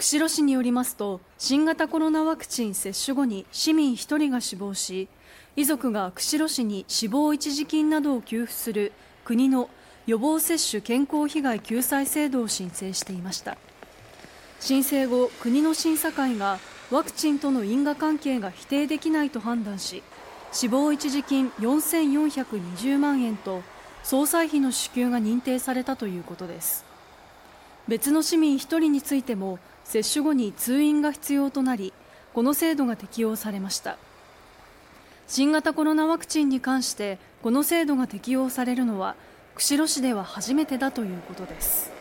釧路市によりますと新型コロナワクチン接種後に市民1人が死亡し遺族が釧路市に死亡一時金などを給付する国の予防接種健康被害救済制度を申請していました。申請後国の審査会がワクチンとの因果関係が否定できないと判断し死亡一時金4420万円と総裁費の支給が認定されたということです。別の市民1人についても接種後に通院が必要となりこの制度が適用されました。新型コロナワクチンに関してこの制度が適用されるのは釧路市では初めてだということです。